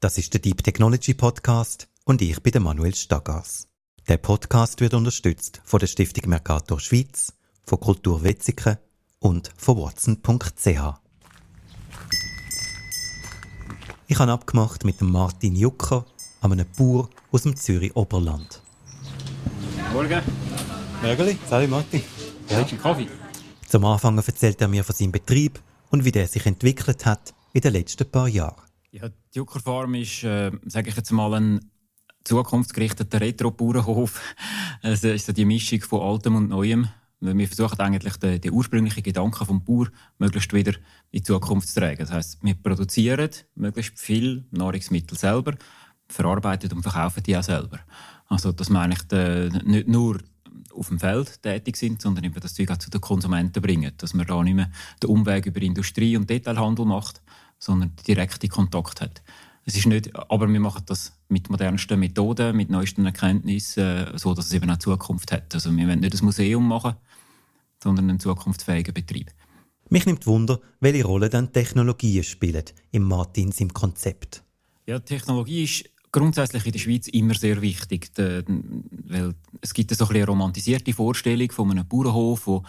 Das ist der Deep Technology Podcast und ich bin der Manuel Stagas. Der Podcast wird unterstützt von der Stiftung Mercator Schweiz, von Kultur Wetzikon und von Watson.ch. Ich habe abgemacht mit dem Martin Jucker, einem Bauer aus dem Zürich Oberland. Morgen. Mögeli, salut Martin. Ja. Hast du einen Kaffee? Zum Anfang erzählt er mir von seinem Betrieb und wie der sich entwickelt hat in den letzten paar Jahren. Ja, die Jucker Farm ist, äh, sage ich jetzt mal, ein zukunftsgerichteter Retro-Bauernhof. Es ist so die Mischung von Altem und Neuem. Wir versuchen eigentlich den, den ursprünglichen Gedanken vom Bauer möglichst wieder in die Zukunft zu tragen. Das heißt, wir produzieren möglichst viel Nahrungsmittel selber, verarbeiten und verkaufen die auch selber. Also, dass wir eigentlich de, nicht nur auf dem Feld tätig sind, sondern eben das Zeug auch zu den Konsumenten bringen. Dass man da nicht mehr den Umweg über Industrie und Detailhandel macht, sondern direkte Kontakt hat. Es ist nicht, aber wir machen das mit modernsten Methoden, mit neuesten Erkenntnissen, äh, so dass es eben auch Zukunft hat. Also wir wollen nicht ein Museum machen, sondern einen zukunftsfähigen Betrieb. Mich nimmt Wunder, welche Rolle dann Technologien spielen im Martins im Konzept. Ja, Technologie ist grundsätzlich in der Schweiz immer sehr wichtig, weil es gibt so eine romantisierte Vorstellung von einem Bauernhof, wo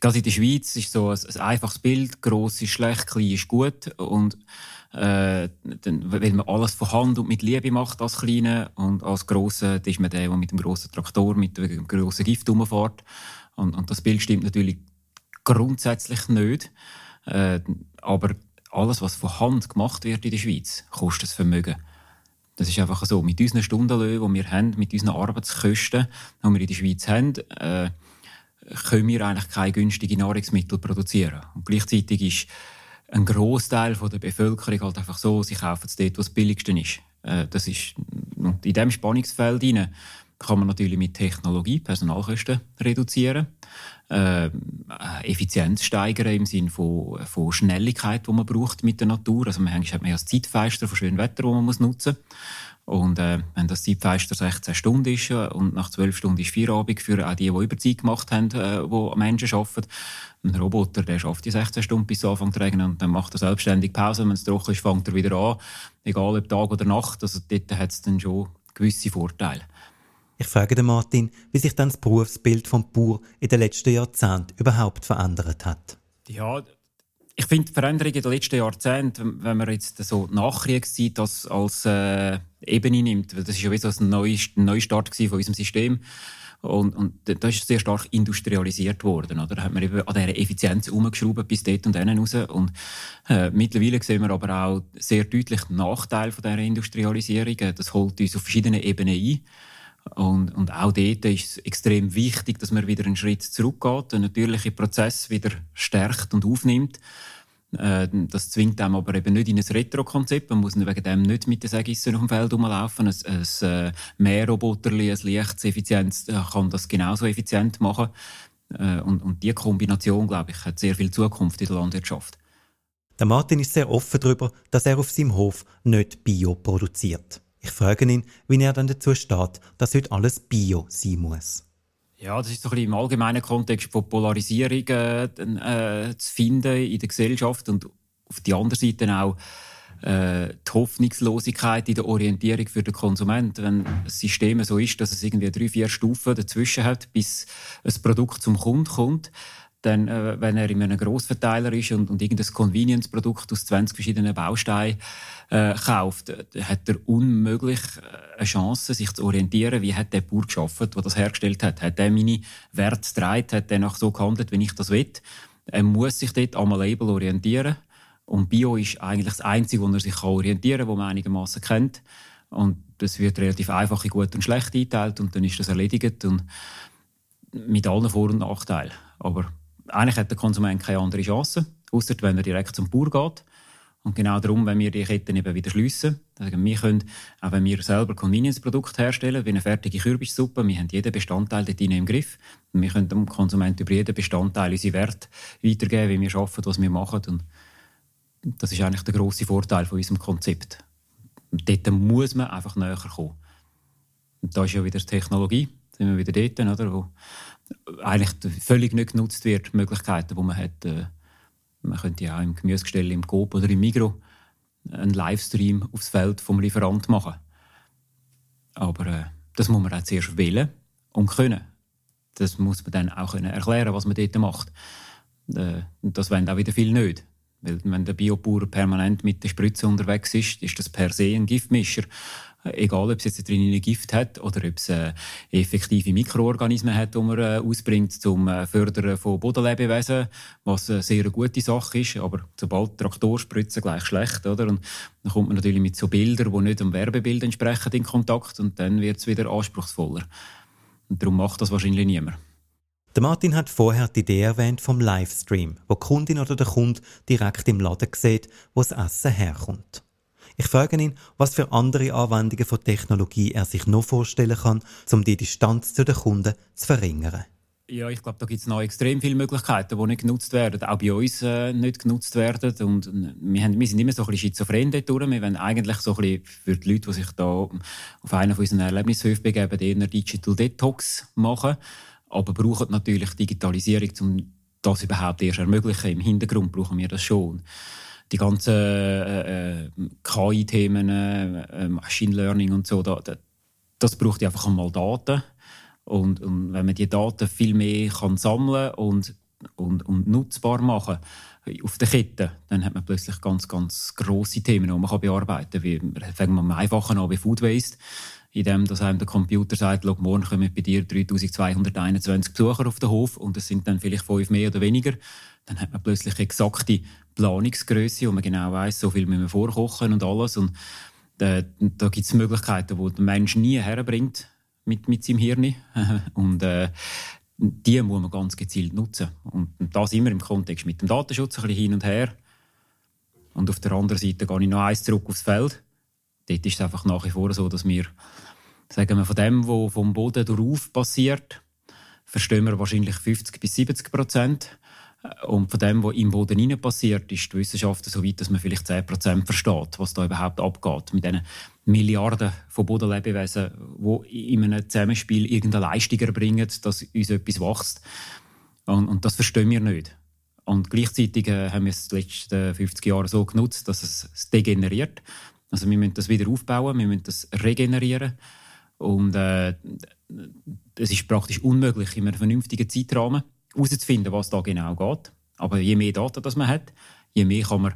gerade in der Schweiz ist so ein, ein einfaches Bild, gross ist schlecht, klein ist gut. Und äh, dann, man alles von Hand und mit Liebe macht als Kleine und als Grosse, ist man der, der mit dem grossen Traktor, mit dem grossen Gift rumfährt. Und, und das Bild stimmt natürlich grundsätzlich nicht, äh, aber alles, was von Hand gemacht wird in der Schweiz, kostet Vermögen. Das ist einfach so. Mit unseren Stundenlöhnen, die wir haben, mit unseren Arbeitskosten, die wir in der Schweiz haben, äh, können wir eigentlich keine günstigen Nahrungsmittel produzieren. Und gleichzeitig ist ein Großteil der Bevölkerung halt einfach so, sie kaufen es dort, was am billigsten ist. Äh, das ist in diesem Spannungsfeld hinein kann man natürlich mit Technologie Personalkosten reduzieren, äh, Effizienz steigern im Sinne von, von Schnelligkeit, die man braucht mit der Natur. Also man hat mehr als Zeitfenster von schönem Wetter, das man muss nutzen muss. Und äh, wenn das Zeitfenster 16 Stunden ist äh, und nach 12 Stunden ist Feierabend für auch die, die Überzeit gemacht haben, äh, die Menschen arbeiten, ein Roboter, der schafft die 16 Stunden bis Anfang zu regnen und dann macht er selbstständig Pause. Wenn es trocken ist, fängt er wieder an. Egal ob Tag oder Nacht. Also dort hat es dann schon gewisse Vorteile. Ich frage den Martin, wie sich dann das Berufsbild vom Bauer in den letzten Jahrzehnten überhaupt verändert hat. Ja, ich finde die Veränderung in den letzten Jahrzehnten, wenn man jetzt so Nachkriegszeit das als äh, Ebene nimmt, weil das ist ja wie so ein Neustart von unserem System. Und, und da ist sehr stark industrialisiert worden. Oder? Da hat man eben an dieser Effizienz umgeschraubt bis dort und dann raus. Und äh, mittlerweile sehen wir aber auch sehr deutlich den Nachteil von dieser Industrialisierung. Das holt uns auf verschiedenen Ebenen ein. Und, und auch dort ist es extrem wichtig, dass man wieder einen Schritt zurückgeht, den natürlichen Prozess wieder stärkt und aufnimmt. Äh, das zwingt einem aber eben nicht in ein Retro-Konzept. Man muss wegen dem nicht mit den Sägissen auf dem Feld rumlaufen. Ein, ein äh, Mehrroboterli, ein leichtes Effizienz äh, kann das genauso effizient machen. Und, und diese Kombination, glaube ich, hat sehr viel Zukunft in der Landwirtschaft. Der Martin ist sehr offen darüber, dass er auf seinem Hof nicht Bio produziert. Ich frage ihn, wie er dann dazu steht, dass heute alles Bio sein muss. Ja, das ist so ein bisschen im allgemeinen Kontext von Polarisierung äh, äh, zu finden in der Gesellschaft und auf der anderen Seite auch äh, die Hoffnungslosigkeit in der Orientierung für den Konsumenten. Wenn das System so ist, dass es irgendwie drei, vier Stufen dazwischen hat, bis ein Produkt zum Kunden kommt, dann, äh, wenn er in einem Grossverteiler ist und, und irgendein Convenience-Produkt aus 20 verschiedenen Bausteinen äh, kauft, äh, hat er unmöglich äh, eine Chance, sich zu orientieren, wie hat der Bauer geschaffen, der das hergestellt hat. Hat er meine Werte getragen, hat er nach so gehandelt, wie ich das will. Er muss sich dort am Label orientieren. Und Bio ist eigentlich das Einzige, wo er sich orientieren kann, wo man einigermaßen kennt. Und das wird relativ einfach in gut und schlecht eingeteilt und dann ist das erledigt und mit allen Vor- und Nachteilen. Aber eigentlich hat der Konsument keine andere Chance, außer wenn er direkt zum Bauer geht. Und genau darum, wenn wir die Ketten eben wieder schliessen, also wir können, auch wenn wir selber Convenience-Produkte herstellen, wie eine fertige Kürbissuppe, wir haben jeden Bestandteil dort im Griff. Und wir können dem Konsumenten über jeden Bestandteil unsere Werte weitergeben, wie wir arbeiten, was wir machen. Und das ist eigentlich der grosse Vorteil von unserem Konzept. Und dort muss man einfach näher kommen. Und da ist ja wieder die Technologie, da sind wir wieder dort, oder, wo eigentlich völlig nicht genutzt wird, die Möglichkeiten, die man hat. Äh, man könnte ja auch im Gemüsegestell, im Coop oder im Migro einen Livestream aufs Feld vom Lieferant machen. Aber äh, das muss man auch zuerst wählen und können. Das muss man dann auch können erklären, was man dort macht. Äh, das wollen auch wieder viele nicht. Weil wenn der Biobauer permanent mit der Spritze unterwegs ist, ist das per se ein Giftmischer. Egal, ob es jetzt drin ein Gift hat oder ob es äh, effektive Mikroorganismen hat, die man äh, ausbringt zum äh, Fördern von Bodenlebewesen, was eine sehr gute Sache ist. Aber sobald Traktor spritzen, gleich schlecht. Oder? Und dann kommt man natürlich mit so Bildern, die nicht dem Werbebild entsprechen, in Kontakt und dann wird es wieder anspruchsvoller. Und darum macht das wahrscheinlich niemand. Der Martin hat vorher die Idee erwähnt vom Livestream, wo die Kundin oder der Kunde direkt im Laden sieht, wo das Essen herkommt. Ich frage ihn, was für andere Anwendungen von Technologie er sich noch vorstellen kann, um die Distanz zu den Kunden zu verringern. Ja, ich glaube, da gibt es noch extrem viele Möglichkeiten, die nicht genutzt werden, auch bei uns äh, nicht genutzt werden. Und äh, wir, haben, wir sind immer so ein bisschen schizophren dort durch. Wir wollen eigentlich so ein bisschen für die Leute, die sich da auf einen von unseren Erlebnishöfen begeben, eher Digital Detox machen, aber brauchen natürlich Digitalisierung, um das überhaupt erst ermöglichen. Im Hintergrund brauchen wir das schon die ganzen äh, äh KI-Themen, äh, Machine Learning und so, da, da, das braucht einfach einmal Daten. Und, und, wenn man die Daten viel mehr kann sammeln und, und, und nutzbar machen auf der Kette, dann hat man plötzlich ganz, ganz grosse Themen, die man kann bearbeiten kann. Fangen wir am einfachen an wie Food Waste, indem dass einem der Computer sagt, morgen kommen bei dir 3221 Besucher auf den Hof und es sind dann vielleicht fünf mehr oder weniger. Dann hat man plötzlich exakte Planungsgröße, wo man genau weiß, so viel müssen wir vorkochen und alles. Und äh, da gibt es Möglichkeiten, die der Mensch nie herbringt mit, mit seinem Hirn. und äh, die muss man ganz gezielt nutzen. Und das immer im Kontext mit dem Datenschutz ein bisschen hin und her. Und auf der anderen Seite gehe ich noch eins zurück aufs Feld. Dort ist es einfach nach wie vor so, dass wir, sagen wir, von dem, was vom Boden darauf passiert, verstehen wir wahrscheinlich 50 bis 70 Prozent. Und von dem, was im Boden hinein passiert, ist die Wissenschaft so weit, dass man vielleicht 10% versteht, was da überhaupt abgeht. Mit diesen Milliarden von Bodenlebewesen, die in einem Zusammenspiel irgendeine Leistung erbringen, dass uns etwas wächst. Und, und das verstehen wir nicht. Und gleichzeitig äh, haben wir es die letzten 50 Jahre so genutzt, dass es degeneriert. Also wir müssen das wieder aufbauen, wir müssen das regenerieren. Und äh, es ist praktisch unmöglich in einem vernünftigen Zeitrahmen herauszufinden, was da genau geht. Aber je mehr Daten das man hat, je mehr kann man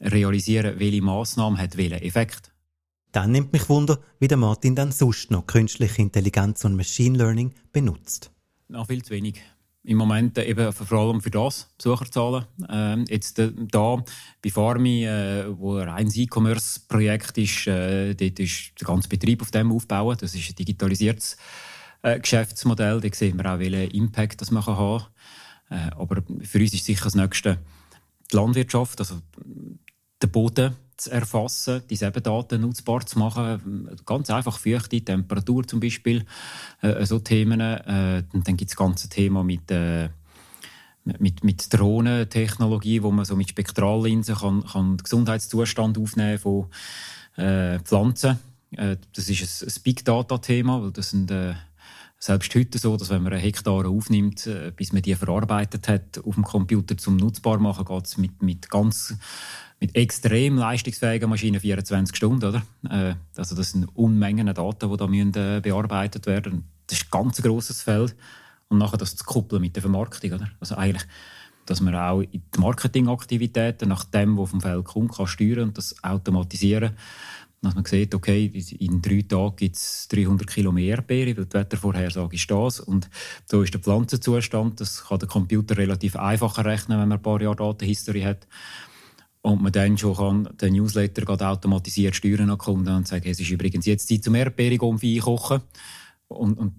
realisieren, welche Massnahmen hat welchen Effekt. Dann nimmt mich Wunder, wie der Martin dann sonst noch künstliche Intelligenz und Machine Learning benutzt. Noch viel zu wenig. Im Moment eben vor allem für das Besucherzahlen. Ähm, jetzt äh, da bei Farmi, äh, wo ein E-Commerce-Projekt ist, äh, dort ist der ganze Betrieb auf dem aufbauen. Das ist ein digitalisiertes äh, Geschäftsmodell. Da sehen wir auch, welchen Impact das man haben kann. Äh, aber für uns ist sicher das Nächste die Landwirtschaft, also den Boden zu erfassen, diese Daten nutzbar zu machen. Ganz einfach Feuchte, Temperatur zum Beispiel, äh, so Themen. Äh, dann gibt es das ganze Thema mit, äh, mit, mit Drohnentechnologie, wo man so mit Spektrallinsen kann, kann Gesundheitszustand aufnehmen von äh, Pflanzen. Äh, das ist ein, ein Big Data-Thema, weil das sind äh, selbst heute so, dass wenn man eine Hektare aufnimmt, äh, bis man die verarbeitet hat, auf dem Computer zum nutzbar machen, geht es mit, mit ganz mit extrem leistungsfähigen Maschinen 24 Stunden, oder? Äh, also das sind Unmengen Daten, die da müssen, äh, bearbeitet werden. Das ist ein ganz grosses Feld. Und nachher das zu koppeln mit der Vermarktung, oder? Also eigentlich, dass man auch in die Marketingaktivitäten nach dem, was vom Feld kommt, kann steuern und das automatisieren dass man sieht, okay, in drei Tagen gibt es 300 Kilo mehr Erdbeere, weil die Wettervorhersage ist das. Und so ist der Pflanzenzustand. Das kann der Computer relativ einfach rechnen, wenn man ein paar Jahre Datenhistorie hat. Und man dann schon kann den Newsletter automatisiert steuern an Kunden und sagen, es ist übrigens jetzt Zeit zum Erdbeerigomfi einkochen. Und, und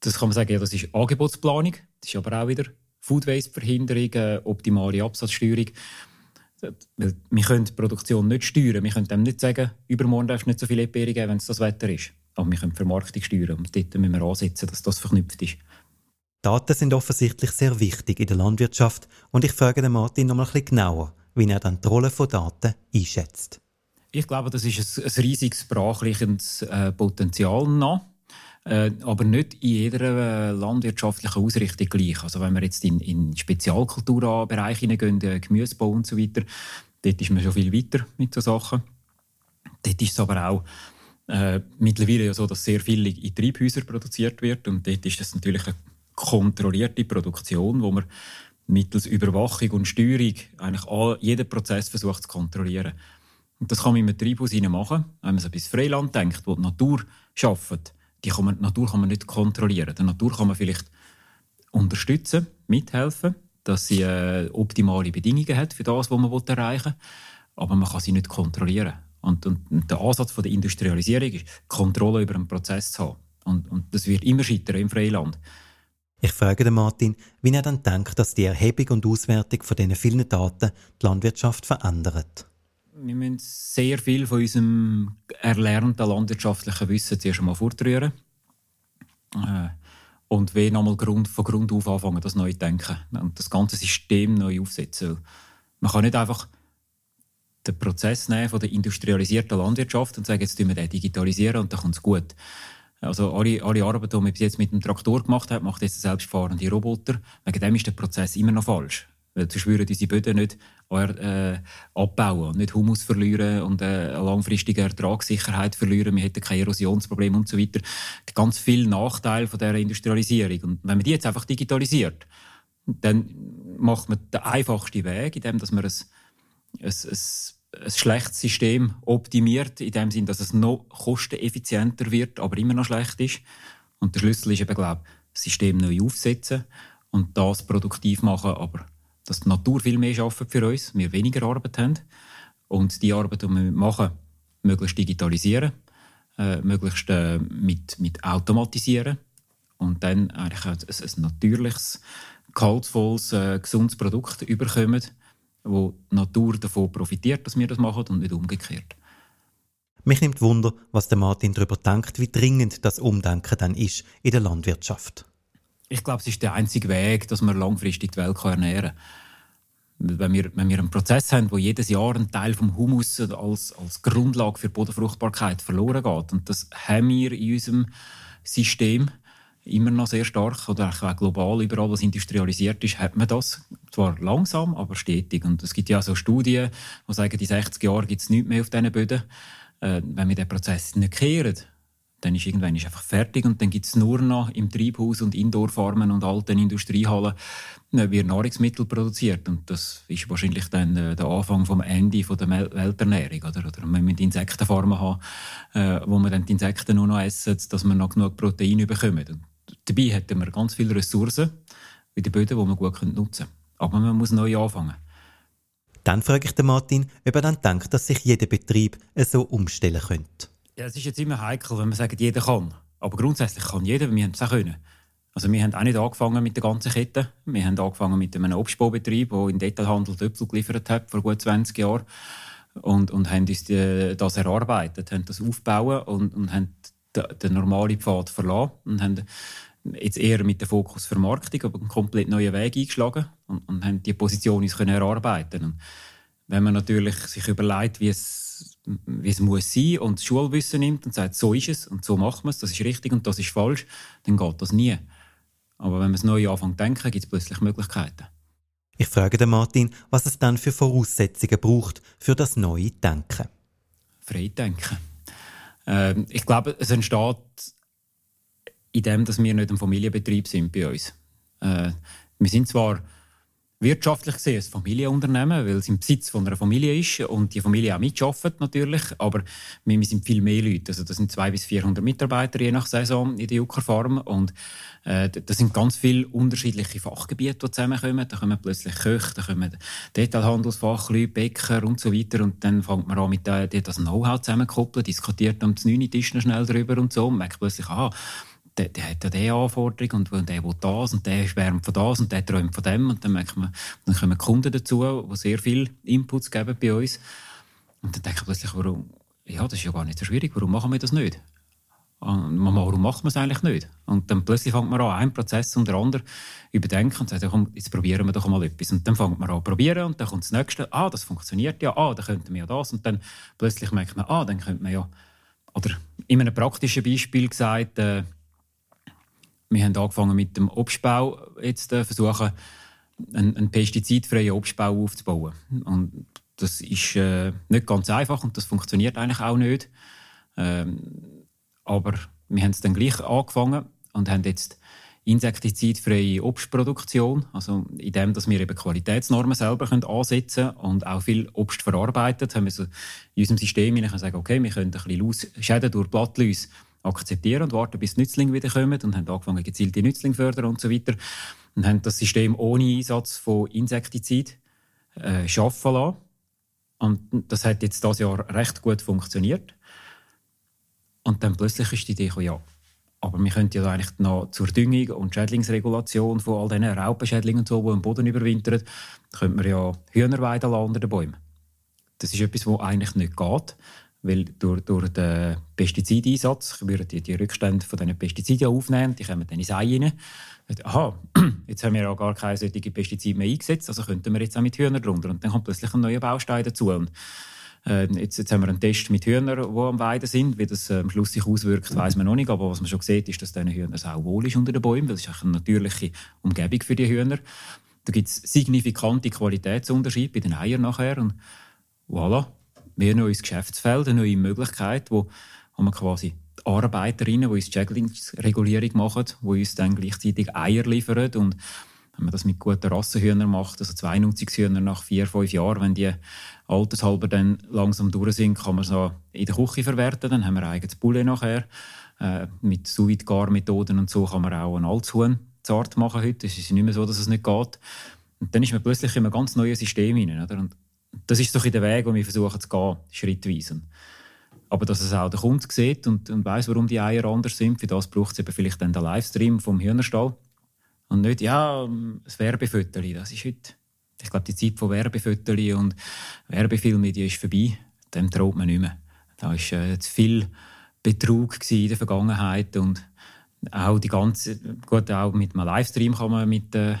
das kann man sagen, ja, das ist Angebotsplanung. Das ist aber auch wieder Food Waste Verhinderung, äh, optimale Absatzsteuerung. Weil wir können die Produktion nicht steuern. Wir können dem nicht sagen, übermorgen darfst du nicht so viel Erdbeere geben, wenn es das Wetter ist. Aber wir können die Vermarktung steuern und dort müssen wir ansetzen, dass das verknüpft ist. Daten sind offensichtlich sehr wichtig in der Landwirtschaft und ich frage den Martin noch mal ein bisschen genauer, wie er dann die Rolle von Daten einschätzt. Ich glaube, das ist ein, ein riesiges sprachliches äh, Potenzial noch. Äh, aber nicht in jeder äh, landwirtschaftlichen Ausrichtung gleich. Also wenn wir jetzt in, in Spezialkulturbereiche hineingehen, Gemüsebau und so weiter, Dort ist man schon viel weiter mit so Sachen. Dort ist es aber auch äh, mittlerweile ja so, dass sehr viel in Treibhäusern produziert wird und dort ist das natürlich eine kontrollierte Produktion, wo man mittels Überwachung und Steuerung eigentlich all, jeden Prozess versucht zu kontrollieren. Und das kann man einem Treibhaus machen, wenn man so bis Freiland denkt, wo die Natur schafft. Die, kann man, die Natur kann man nicht kontrollieren. Die Natur kann man vielleicht unterstützen, mithelfen, dass sie äh, optimale Bedingungen hat für das, was man erreichen will. Aber man kann sie nicht kontrollieren. Und, und, der Ansatz von der Industrialisierung ist, Kontrolle über einen Prozess zu haben. Und, und das wird immer scheitern im Freiland. Ich frage Martin, wie er dann denkt, dass die Erhebung und Auswertung von diesen vielen Daten die Landwirtschaft verändert. Wir müssen sehr viel von unserem erlernten landwirtschaftlichen Wissen zuerst einmal fortrühren. Äh, und wie nochmal von Grund auf anfangen, das neu zu denken und das ganze System neu aufsetzen. Man kann nicht einfach den Prozess nehmen von der industrialisierten Landwirtschaft und sagen, jetzt tun wir den digitalisieren und dann kommt es gut. Also alle, alle Arbeit, die man bis jetzt mit dem Traktor gemacht hat, macht jetzt selbstfahrende Roboter. Wegen dem ist der Prozess immer noch falsch. Weil sonst würden unsere Böden nicht äh, abbauen, nicht Humus verlieren und äh, eine langfristige Ertragssicherheit verlieren. Wir hätten kein Erosionsproblem und so weiter. Ganz viele Nachteile von dieser Industrialisierung. Und wenn man die jetzt einfach digitalisiert, dann macht man den einfachsten Weg, indem dass man ein, ein, ein ein schlechtes System optimiert, in dem Sinn, dass es noch kosteneffizienter wird, aber immer noch schlecht ist. Und der Schlüssel ist eben, glaube ich, das System neu aufsetzen und das produktiv machen, aber dass die Natur viel mehr schafft für uns, wir weniger Arbeit haben und die Arbeit, die wir machen, möglichst digitalisieren, äh, möglichst äh, mit, mit automatisieren und dann eigentlich ein, ein natürliches, kaltvolles, äh, gesundes Produkt überkommen, wo die Natur davon profitiert, dass wir das machen und nicht umgekehrt. Mich nimmt Wunder, was der Martin darüber denkt, wie dringend das Umdenken dann ist in der Landwirtschaft. Ich glaube, es ist der einzige Weg, dass man langfristig die Welt ernähren kann. Wenn wir, wenn wir einen Prozess haben, wo jedes Jahr ein Teil vom Humus als, als Grundlage für Bodenfruchtbarkeit verloren geht, und das haben wir in unserem System, immer noch sehr stark oder auch global überall, was industrialisiert ist, hat man das. Zwar langsam, aber stetig. Und es gibt ja so Studien, die sagen, in 60 Jahren gibt es nichts mehr auf diesen Böden. Äh, wenn wir den Prozess nicht kehren, dann ist irgendwann ist einfach fertig und dann gibt es nur noch im Treibhaus und Indoorfarmen und alten Industriehallen äh, wird Nahrungsmittel produziert und das ist wahrscheinlich dann äh, der Anfang vom Ende von der Welternährung oder oder wir müssen Insektenfarmen haben, äh, wo man dann die Insekten nur noch essen, dass man noch genug Protein bekommen. Und Dabei hätten wir ganz viele Ressourcen in den Böden, die man gut nutzen können. Aber man muss neu anfangen. Dann frage ich den Martin, ob er dann denkt, dass sich jeder Betrieb so umstellen könnte. Ja, es ist jetzt immer heikel, wenn man sagt, jeder kann. Aber grundsätzlich kann jeder, wir haben es auch können. Also wir haben auch nicht angefangen mit der ganzen Kette. Wir haben angefangen mit einem Obstbaubetrieb, der in Detailhandel Töpfel geliefert hat, vor gut 20 Jahren. Und, und haben uns die, das erarbeitet, haben das aufgebaut und, und haben den normalen Pfad verlassen und haben jetzt eher mit dem Fokus Vermarktung, aber einen komplett neuen Weg eingeschlagen und, und haben die Position uns können erarbeiten. Und wenn man natürlich sich überlegt, wie es, wie es muss sein und das Schulwissen nimmt und sagt, so ist es und so machen wir es, das ist richtig und das ist falsch, dann geht das nie. Aber wenn man es neu anfängt zu denken, gibt es plötzlich Möglichkeiten. Ich frage den Martin, was es dann für Voraussetzungen braucht für das neue Denken. Freidenken. Ähm, ich glaube, es entsteht in dem, dass wir nicht ein Familienbetrieb sind bei uns. Äh, wir sind zwar wirtschaftlich gesehen ein Familienunternehmen, weil es im Besitz von einer Familie ist und die Familie auch mitschafft natürlich, aber wir, sind viel mehr Leute. Also das sind 200 bis 400 Mitarbeiter je nach Saison in der Jucker Farm und äh, das sind ganz viele unterschiedliche Fachgebiete, die zusammenkommen. Da kommen plötzlich Köche, da kommen Detailhandelsfachleute, Bäcker und so weiter und dann fängt man an mit äh, das Know-how zusammenkoppeln, diskutiert am 9 Tisch schnell drüber und so und merkt plötzlich, aha, der, der hat ja diese Anforderung und der will das und der schwärmt von das und der träumt von dem und dann merkt man, dann kommen Kunden dazu, die sehr viel Inputs geben bei uns und dann denke ich plötzlich, warum, ja, das ist ja gar nicht so schwierig, warum machen wir das nicht? warum macht man es eigentlich nicht? Und dann plötzlich fängt man an, einen Prozess und der andere überdenken und sagt, komm, jetzt probieren wir doch mal etwas. Und dann fängt man an probieren und dann kommt das Nächste, ah, das funktioniert ja, ah, dann könnten wir ja das. Und dann plötzlich merkt man, ah, dann könnte man ja, oder in einem praktischen Beispiel gesagt, äh, wir haben angefangen mit dem Obstbau, jetzt äh, versuchen, einen, einen pestizidfreien Obstbau aufzubauen. Und Das ist äh, nicht ganz einfach und das funktioniert eigentlich auch nicht. Ähm, aber wir haben es dann gleich angefangen und haben jetzt insektizidfreie Obstproduktion, also in dem, dass wir eben Qualitätsnormen selber können ansetzen und auch viel Obst verarbeitet, haben wir so in unserem System können sagen, okay, wir können ein bisschen Schäden durch Blattläuse akzeptieren und warten, bis die Nützlinge wieder kommen und haben angefangen, gezielte Nützlinge fördern und so weiter und haben das System ohne Einsatz von Insektizid äh, schaffen lassen. Und das hat jetzt das Jahr recht gut funktioniert. Und dann plötzlich ist die Idee gekommen, ja, aber wir könnten ja eigentlich noch zur Düngung und Schädlingsregulation von all diesen Raupenschädlingen, so, die im Boden überwintern, könnte man ja Hühner weiden unter den Bäumen. Das ist etwas, was eigentlich nicht geht, weil durch, durch den Pestizideinsatz würden die, die Rückstände von diesen Pestiziden aufnehmen, die kommen dann ins Ei rein. Aha, jetzt haben wir ja gar keine solchen Pestizide mehr eingesetzt, also könnten wir jetzt auch mit Hühnern drunter. Und dann kommt plötzlich ein neuer Baustein dazu. Und äh, jetzt, jetzt haben wir einen Test mit Hühnern, die am Weiden sind. Wie das äh, am Schluss sich auswirkt, weiß man noch nicht. Aber was man schon sieht, ist, dass diesen Hühnern auch wohl ist unter den Bäumen. Das ist eine natürliche Umgebung für die Hühner. Da gibt es signifikante Qualitätsunterschiede bei den Eiern nachher. Und voilà, wir ein neues Geschäftsfeld, eine neue Möglichkeit, wo, wo man quasi Arbeiterinnen, die uns die Schädlingsregulierung machen, die uns dann gleichzeitig Eier liefern und wenn man das mit guten Rassenhühnern macht, also zwei Nutzungshühner nach vier, fünf Jahren, wenn die altershalber dann langsam durch sind, kann man so in der Küche verwerten. Dann haben wir ein eigenes Poulet nachher. Äh, mit sous gar methoden und so kann man auch ein Altshuhn zart machen heute. Es ist nicht mehr so, dass es nicht geht. Und dann ist man plötzlich in einem ganz neuen System hinein. Oder? Und das ist doch in der Weg, wo wir versuchen zu gehen, schrittweise. Aber dass es auch der Kunde sieht und, und weiß, warum die Eier anders sind, für das braucht es eben vielleicht dann den Livestream vom Hühnerstall. Und nicht, ja, das Werbefotochen, das ist heute, ich glaube, die Zeit von Werbefotochen und Werbefilmen, die ist vorbei. Dem traut man nicht mehr. Da war äh, zu viel Betrug in der Vergangenheit und auch die ganze, gut, auch mit einem Livestream kann man mit der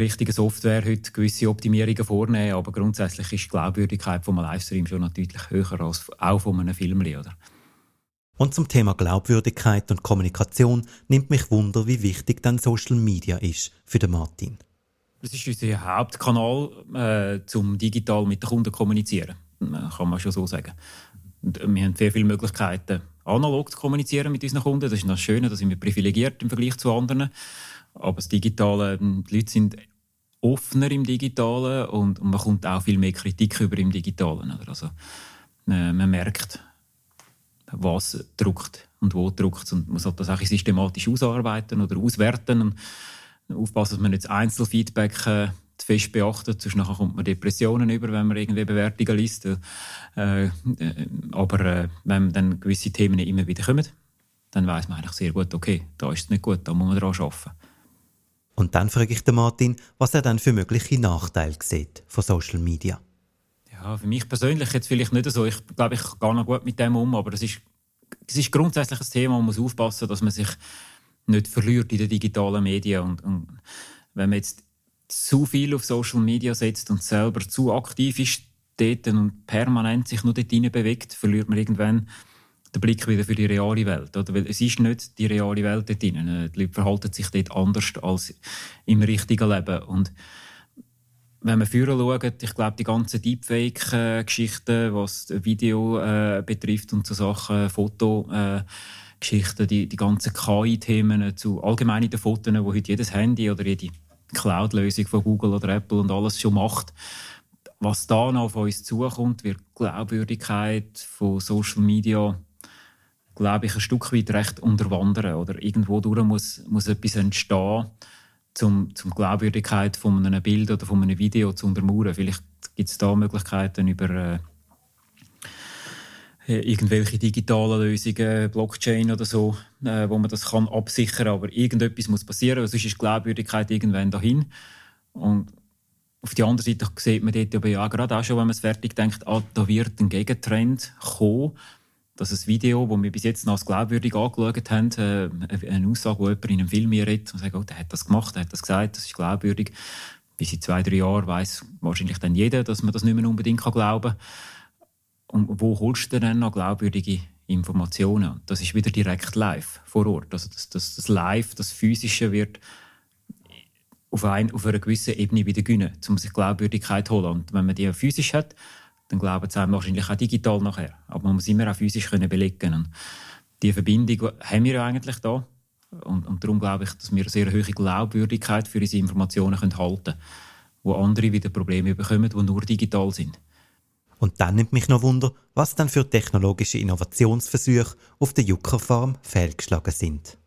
richtigen Software heute gewisse Optimierungen vornehmen, aber grundsätzlich ist die Glaubwürdigkeit von einem Livestream schon noch deutlich höher als auch von einem Film. Oder? Und zum Thema Glaubwürdigkeit und Kommunikation nimmt mich Wunder, wie wichtig dann Social Media ist für den Martin. Das ist unser Hauptkanal, äh, zum digital mit den Kunden zu kommunizieren. Kann man schon so sagen. Und wir haben sehr viele Möglichkeiten, analog zu kommunizieren mit unseren Kunden. Das ist das Schöne, da sind wir privilegiert im Vergleich zu anderen. Aber das Digitale, die Leute sind offener im Digitalen und man kommt auch viel mehr Kritik über im Digitalen. Also, äh, man merkt, was druckt und wo druckt und man sollte das auch systematisch ausarbeiten oder auswerten und aufpassen, dass man nicht Einzelfeedback äh, fest beachtet, sonst nachher kommt man Depressionen über, wenn man irgendwie Bewertungen liest. Äh, äh, aber äh, wenn dann gewisse Themen immer wieder kommen, dann weiß man eigentlich sehr gut, okay, da ist es nicht gut, da muss man daran arbeiten. Und dann frage ich den Martin, was er dann für mögliche Nachteile sieht von Social Media. Ja, für mich persönlich jetzt vielleicht nicht so. Ich glaube, ich gehe noch gut mit dem um, aber es ist, es ist grundsätzlich ein Thema, man muss aufpassen, dass man sich nicht verliert in den digitalen Medien. Und, und wenn man jetzt zu viel auf Social Media setzt und selber zu aktiv ist dort und permanent sich nur dort bewegt, verliert man irgendwann den Blick wieder für die reale Welt. Oder? Weil es ist nicht die reale Welt dort drin. Die Leute verhalten sich dort anders als im richtigen Leben. Und wenn man früher schaut, ich glaube, die ganzen Deepfake-Geschichten, was Video äh, betrifft und so Sachen, Fotogeschichten, äh, die, die ganzen KI-Themen zu allgemeinen Fotos, wo heute jedes Handy oder jede Cloud-Lösung von Google oder Apple und alles schon macht. Was da noch auf uns zukommt, wird Glaubwürdigkeit von Social Media, glaube ich, ein Stück weit recht unterwandern. Oder irgendwo durch muss, muss etwas entstehen, zum, zum Glaubwürdigkeit von einem Bild oder von einem Video zu untermauern. Vielleicht gibt es da Möglichkeiten über äh, irgendwelche digitalen Lösungen, Blockchain oder so, äh, wo man das kann absichern kann. Aber irgendetwas muss passieren, sonst ist die Glaubwürdigkeit irgendwann dahin. Und auf der anderen Seite sieht man dort aber ja gerade auch schon, wenn man es fertig denkt, ah, da wird ein Gegentrend kommen dass ein Video, das wir bis jetzt noch als glaubwürdig angeschaut haben, äh, eine Aussage, die jemand in einem Film redet und sagt, oh, der hat das gemacht, der hat das gesagt, das ist glaubwürdig. Bis in zwei, drei Jahren weiß wahrscheinlich dann jeder, dass man das nicht mehr unbedingt glauben kann. Und wo holst du denn noch glaubwürdige Informationen? Das ist wieder direkt live vor Ort. Also das, das, das Live, das Physische wird auf, ein, auf einer gewissen Ebene wieder gewinnen, um sich Glaubwürdigkeit zu holen. Und wenn man die physisch hat, dann glauben sie einem wahrscheinlich auch digital nachher. Aber man muss immer auch physisch können belegen und Die Verbindung haben wir ja eigentlich da. Und, und darum glaube ich, dass wir eine sehr hohe Glaubwürdigkeit für unsere Informationen können halten können, wo andere wieder Probleme bekommen, die nur digital sind. Und dann nimmt mich noch Wunder, was dann für technologische Innovationsversuche auf der Juckerfarm fehlgeschlagen sind.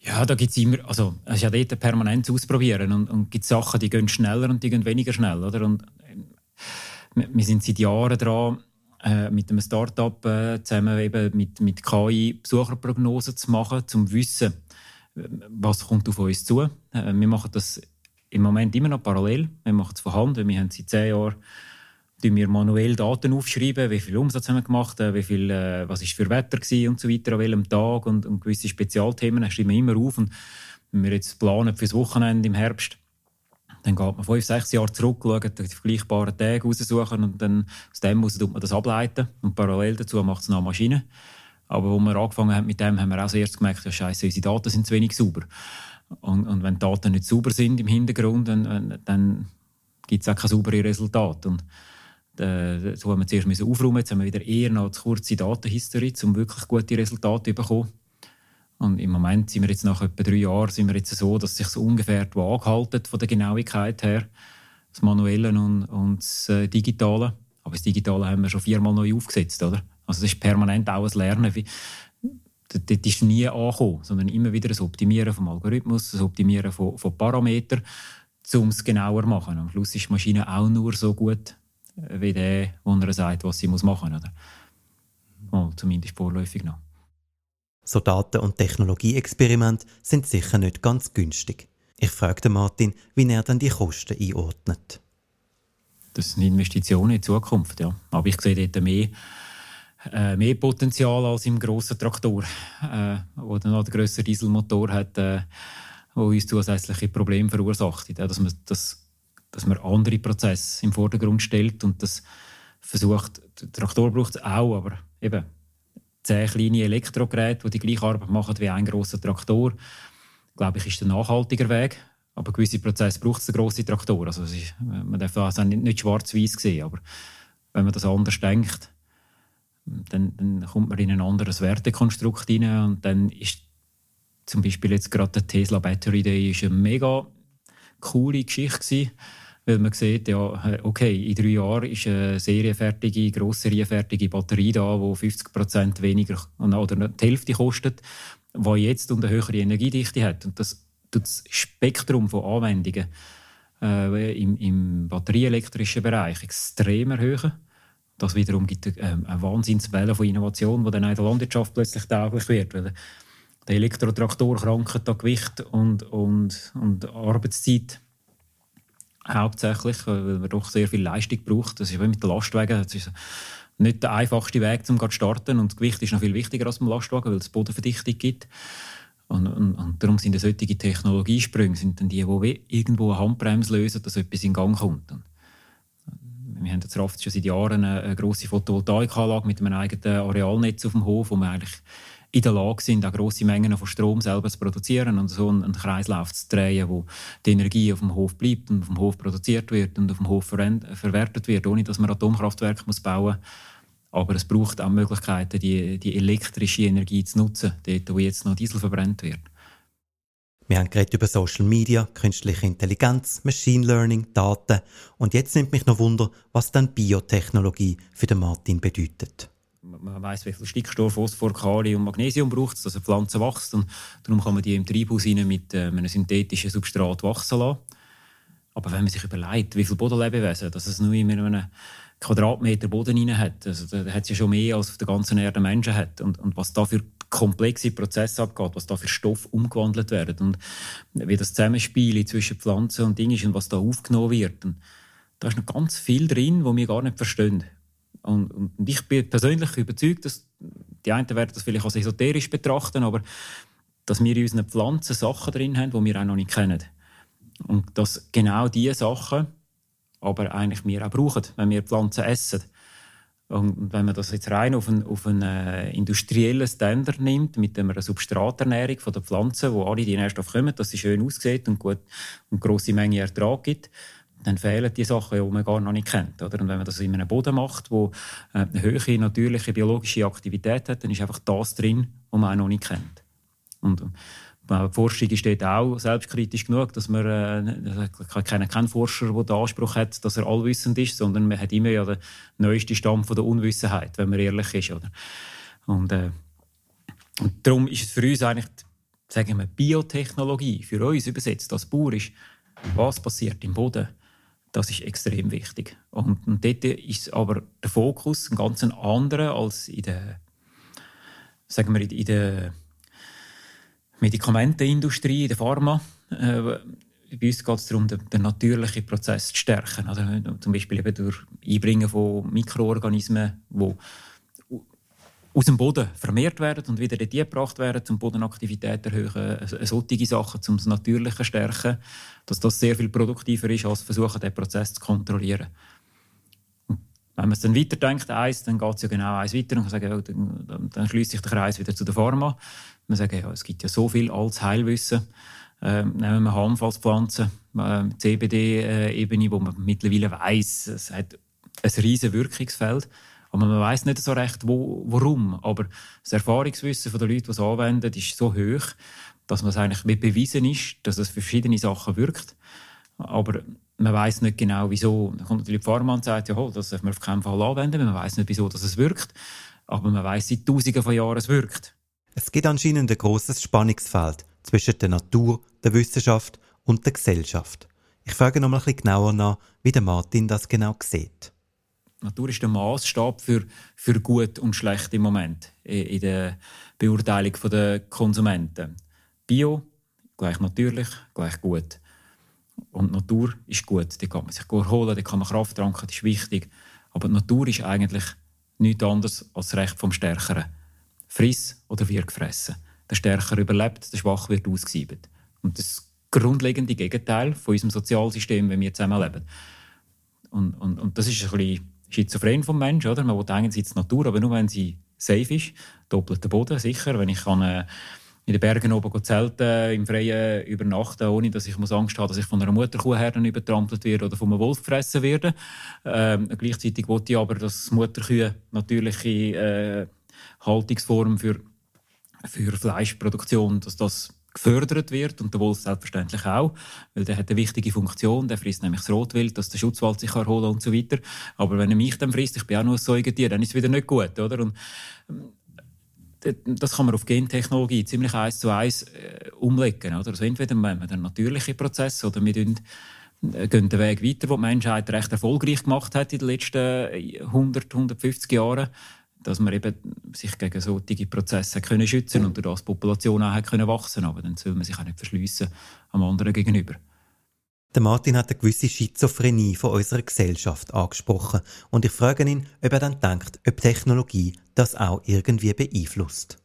Ja, da gibt es immer, also es ist ja dort permanent ausprobieren und, und gibt Sachen, die gehen schneller und die gehen weniger schnell, oder? Und äh, wir sind seit Jahren dran, äh, mit einem Start-up äh, zusammen eben mit, mit KI Besucherprognosen zu machen, um zu wissen, was kommt auf uns zu. Äh, wir machen das im Moment immer noch parallel. Wir machen es von Hand, wir haben seit zehn Jahren wir manuell Daten aufschreiben, wie viel Umsatz haben wir gemacht, äh, wie viel, äh, was ist für Wetter und so weiter, an welchem Tag und, und gewisse Spezialthemen schreiben wir immer auf. Und wenn wir jetzt planen fürs Wochenende im Herbst, dann geht man fünf, sechs Jahre zurück, schaut die vergleichbaren Tage raussuchen und dann aus dem muss man das ableiten. Und parallel dazu macht es eine Maschine. Aber wo wir angefangen haben mit dem, haben wir auch zuerst gemerkt, ja, scheiße, unsere Daten sind zu wenig sauber. Und, und wenn die Daten nicht sauber sind im Hintergrund, dann, dann gibt es auch keine sauberen Resultate. Und äh, so haben wir zuerst aufräumen Jetzt haben wir wieder eher noch eine kurze Datenhistorie, um wirklich gute Resultate zu bekommen. Und im Moment sind wir jetzt nach etwa drei Jahren sind wir jetzt so, dass sich so ungefähr die Waage halten von der Genauigkeit her. Das Manuelle und, und das äh, Digitale. Aber das Digitale haben wir schon viermal neu aufgesetzt, oder? Also das ist permanent auch ein Lernen. Dort ist nie angekommen, sondern immer wieder das Optimieren vom Algorithmus, das Optimieren von, von Parametern, um es genauer zu machen. Am Schluss ist die Maschine auch nur so gut, wie der, wo er sagt, was sie machen muss. Oder? Oh, zumindest vorläufig noch. So Daten- und Technologieexperimente sind sicher nicht ganz günstig. Ich fragte Martin, wie er dann die Kosten einordnet. Das sind Investitionen in die Zukunft, ja. Aber ich sehe dort mehr, äh, mehr Potenzial als im grossen Traktor, äh, wo dann noch der grössere Dieselmotor hat, äh, wo uns zusätzliche Probleme verursacht. Ja, dass man das dass man andere Prozesse im Vordergrund stellt und das versucht, der Traktor braucht es auch, aber eben zehn kleine Elektrogeräte, die die gleiche Arbeit machen wie ein großer Traktor, glaube ich, ist der nachhaltiger Weg. Aber gewisse Prozesse braucht es einen grossen Traktor. Also ist, man darf das auch nicht, nicht schwarz-weiß sehen, aber wenn man das anders denkt, dann, dann, kommt man in ein anderes Wertekonstrukt hinein und dann ist zum Beispiel jetzt gerade der Tesla Battery Day ist eine mega coole Geschichte gewesen weil man sieht, ja, okay, in drei Jahren ist eine serienfertige, grosse serienfertige Batterie da, die 50% weniger oder die Hälfte kostet, die jetzt eine höhere Energiedichte hat. Und das tut das Spektrum von Anwendungen äh, im, im batterieelektrischen Bereich extrem erhöhen. Das wiederum gibt eine, eine Wahnsinnswelle von Innovation, die dann in der Landwirtschaft plötzlich tauglich wird. Weil der Elektrotraktor krankt an Gewicht und, und, und Arbeitszeit hauptsächlich, weil man doch sehr viel Leistung braucht. Das ist wie mit den Lastwagen. Das ist nicht der einfachste Weg, um zu starten. Und das Gewicht ist noch viel wichtiger als beim Lastwagen, weil es Bodenverdichtung gibt. Und, und, und darum sind solche Technologiesprünge sind dann die, die irgendwo eine Handbremse lösen, dass etwas in Gang kommt. Und wir haben jetzt schon seit Jahren eine, eine grosse Photovoltaikanlage mit einem eigenen Arealnetz auf dem Hof, wo man eigentlich in der Lage sind, auch grosse Mengen von Strom selber zu produzieren und so einen Kreislauf zu drehen, wo die Energie auf dem Hof bleibt und auf dem Hof produziert wird und auf dem Hof verwertet wird, ohne dass man Atomkraftwerke muss bauen muss. Aber es braucht auch Möglichkeiten, die, die elektrische Energie zu nutzen, dort wo jetzt noch Diesel verbrennt wird. Wir haben geredet über Social Media, künstliche Intelligenz, Machine Learning, Daten und jetzt nimmt mich noch Wunder, was dann Biotechnologie für den Martin bedeutet man weiß, wie viel Stickstoff, Phosphor, Kalium, Magnesium braucht es, dass eine Pflanze wächst. Und darum kann man die im Treibhaus mit äh, einem synthetischen Substrat wachsen lassen. Aber wenn man sich überlegt, wie viele Bodenlebewesen, dass es nur in einem Quadratmeter Boden rein hat, also da hat es ja schon mehr als auf der ganzen Erde Menschen hat. Und, und was da für komplexe Prozesse abgeht, was da für Stoff umgewandelt werden und wie das Zusammenspiel zwischen Pflanzen und Dingen ist und was da aufgenommen wird. Und da ist noch ganz viel drin, was wir gar nicht verstehen. Und, und ich bin persönlich überzeugt, dass die einen werden das vielleicht als esoterisch betrachten, aber dass wir in unseren Pflanzen Sachen drin haben, die wir auch noch nicht kennen. Und dass genau diese Sachen aber eigentlich wir auch brauchen, wenn wir Pflanzen essen. Und wenn man das jetzt rein auf einen, auf einen äh, industriellen Standard nimmt, mit einer Substraternährung von der Pflanze, wo alle die Nährstoffe kommen, dass sie schön aussieht und gut und große Menge Ertrag gibt, dann fehlen die Sachen, die man gar noch nicht kennt. Oder? Und wenn man das in einem Boden macht, wo äh, eine hohe natürliche biologische Aktivität hat, dann ist einfach das drin, was man auch noch nicht kennt. Und äh, die Forschung ist dort auch selbstkritisch genug, dass man äh, ich kenne keinen Forscher, der den Anspruch hat, dass er allwissend ist, sondern man hat immer ja den neuesten Stamm von der Unwissenheit, wenn man ehrlich ist. Oder? Und, äh, und darum ist es für uns eigentlich, sagen wir, Biotechnologie, für uns übersetzt als Bauer ist, was passiert im Boden, das ist extrem wichtig. Und, und dort ist aber der Fokus ein ganz anderer als in der, sagen wir, in der Medikamentenindustrie, in der Pharma. Äh, bei uns geht es darum, den, den, natürlichen Prozess zu stärken. Also, zum Beispiel eben durch Einbringen von Mikroorganismen, die aus dem Boden vermehrt werden und wieder dort gebracht werden, um Bodenaktivität zu erhöhen, solche Sachen, um das Natürliche stärken, dass das sehr viel produktiver ist, als versuchen, den Prozess zu kontrollieren. Wenn man es dann weiterdenkt, eins, dann geht es ja genau eins weiter und kann sagen, ja, dann, dann schließt sich der Kreis wieder zu der Pharma. Man sagt, ja, es gibt ja so viel als Heilwissen. Ähm, nehmen wir Harmfallspflanzen, äh, CBD-Ebene, wo man mittlerweile weiß, es hat ein riesiges Wirkungsfeld. Aber man weiß nicht so recht, wo, warum. Aber das Erfahrungswissen der Leute, die es anwenden, ist so hoch, dass man es eigentlich bewiesen ist, dass es verschiedene Sachen wirkt. Aber man weiß nicht genau, wieso. Dann kommt natürlich die Pharma und sagt, ja, das darf man auf keinen Fall anwenden. Man weiß nicht, wieso dass es wirkt. Aber man weiß seit Tausenden von Jahren, es wirkt. Es gibt anscheinend ein großes Spannungsfeld zwischen der Natur, der Wissenschaft und der Gesellschaft. Ich frage noch mal ein bisschen genauer nach, wie der Martin das genau sieht. Natur ist der Maßstab für, für gut und schlecht im Moment in der Beurteilung der Konsumenten. Bio gleich natürlich, gleich gut. Und Natur ist gut, die kann man sich gut holen, die kann man Kraft tranken, das ist wichtig. Aber Natur ist eigentlich nichts anderes als das Recht vom Stärkeren. Friss oder wird gefressen. Der Stärker überlebt, der Schwach wird ausgesiebet. Und das grundlegende Gegenteil von unserem Sozialsystem, wenn wir zusammenleben. Und, und, und das ist ein bisschen schizophren vom Menschen. Oder? Man will einerseits die Natur, aber nur wenn sie safe ist. Doppelter Boden, sicher. Wenn ich kann, äh, in den Bergen oben zelten, im Freien übernachten, ohne dass ich muss Angst habe, dass ich von einer Mutterkuhherde übertrampelt werde oder von einem Wolf gefressen werde. Ähm, gleichzeitig wollte ich aber, dass Mutterkühe natürliche äh, Haltungsform für, für Fleischproduktion, dass das gefördert wird und der Wolf selbstverständlich auch, weil der hat eine wichtige Funktion, der frisst nämlich das Rotwild, dass der Schutzwald sich erholen und so weiter. Aber wenn er mich dann frisst, ich bin auch nur ein Säugetier, dann ist es wieder nicht gut, oder? Und ähm, das kann man auf Gentechnologie ziemlich eins zu eins äh, umlegen, oder? Also entweder wir haben einen natürlichen Prozess oder wir äh, gehen den Weg weiter, den die Menschheit recht erfolgreich gemacht hat in den letzten 100, 150 Jahren dass man eben sich gegen solche Prozesse können schützen und dadurch die Population auch können wachsen Aber dann soll man sich auch nicht verschliessen am anderen gegenüber. Der Martin hat eine gewisse Schizophrenie von unserer Gesellschaft angesprochen und ich frage ihn, ob er dann denkt, ob Technologie das auch irgendwie beeinflusst.